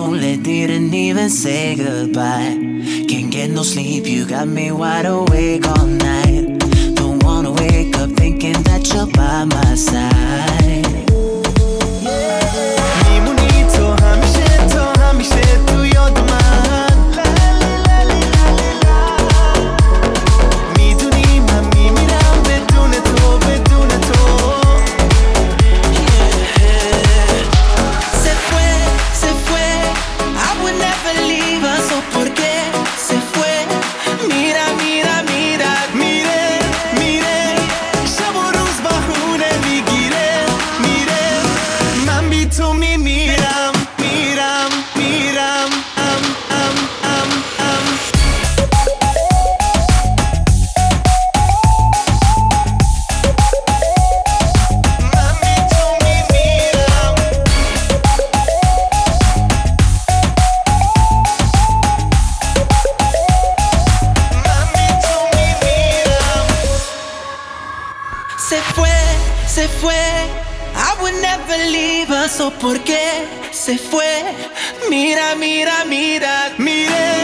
lonely, didn't even say goodbye. Can't get no sleep, you got me wide awake all night. to me, mira, mira, mira. Am, am, am, am. Mami, mira. Mami, tú mira. Se fue, se fue I would never leave us, ¿o por qué se fue? Mira, mira, mira, mire.